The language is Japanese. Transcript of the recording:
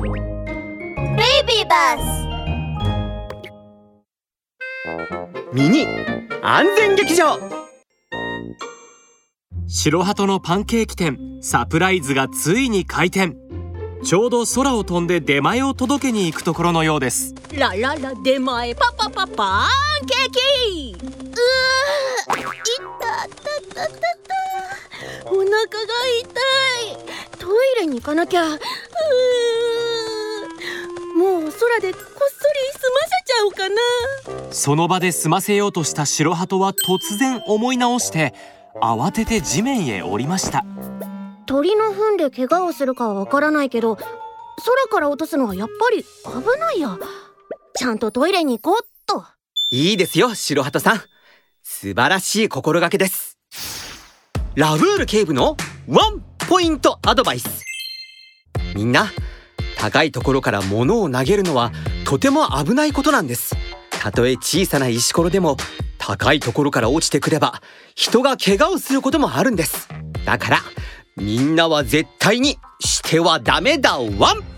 ベイビーバスミニ安全劇場。白鳩のパンケーキ店サプライズがついに開店。ちょうど空を飛んで出前を届けに行くところのようです。ラララ出前パパパパンケーキ。うーいたたたたた。お腹が痛い。トイレに行かなきゃ。うもう空でこっそり済ませちゃおうかな。その場で済ませようとした白鳩は突然思い直して慌てて地面へ降りました。鳥の糞で怪我をするかはわからないけど空から落とすのはやっぱり危ないや。ちゃんとトイレに行こうっと。いいですよ白鳩さん。素晴らしい心がけです。ラブール警部のワンポイントアドバイス。みんな高いところから物を投げるのはとても危ないことなんです。たとえ小さな石ころでも高いところから落ちてくれば人が怪我をすることもあるんです。だからみんなは絶対にしてはダメだワン。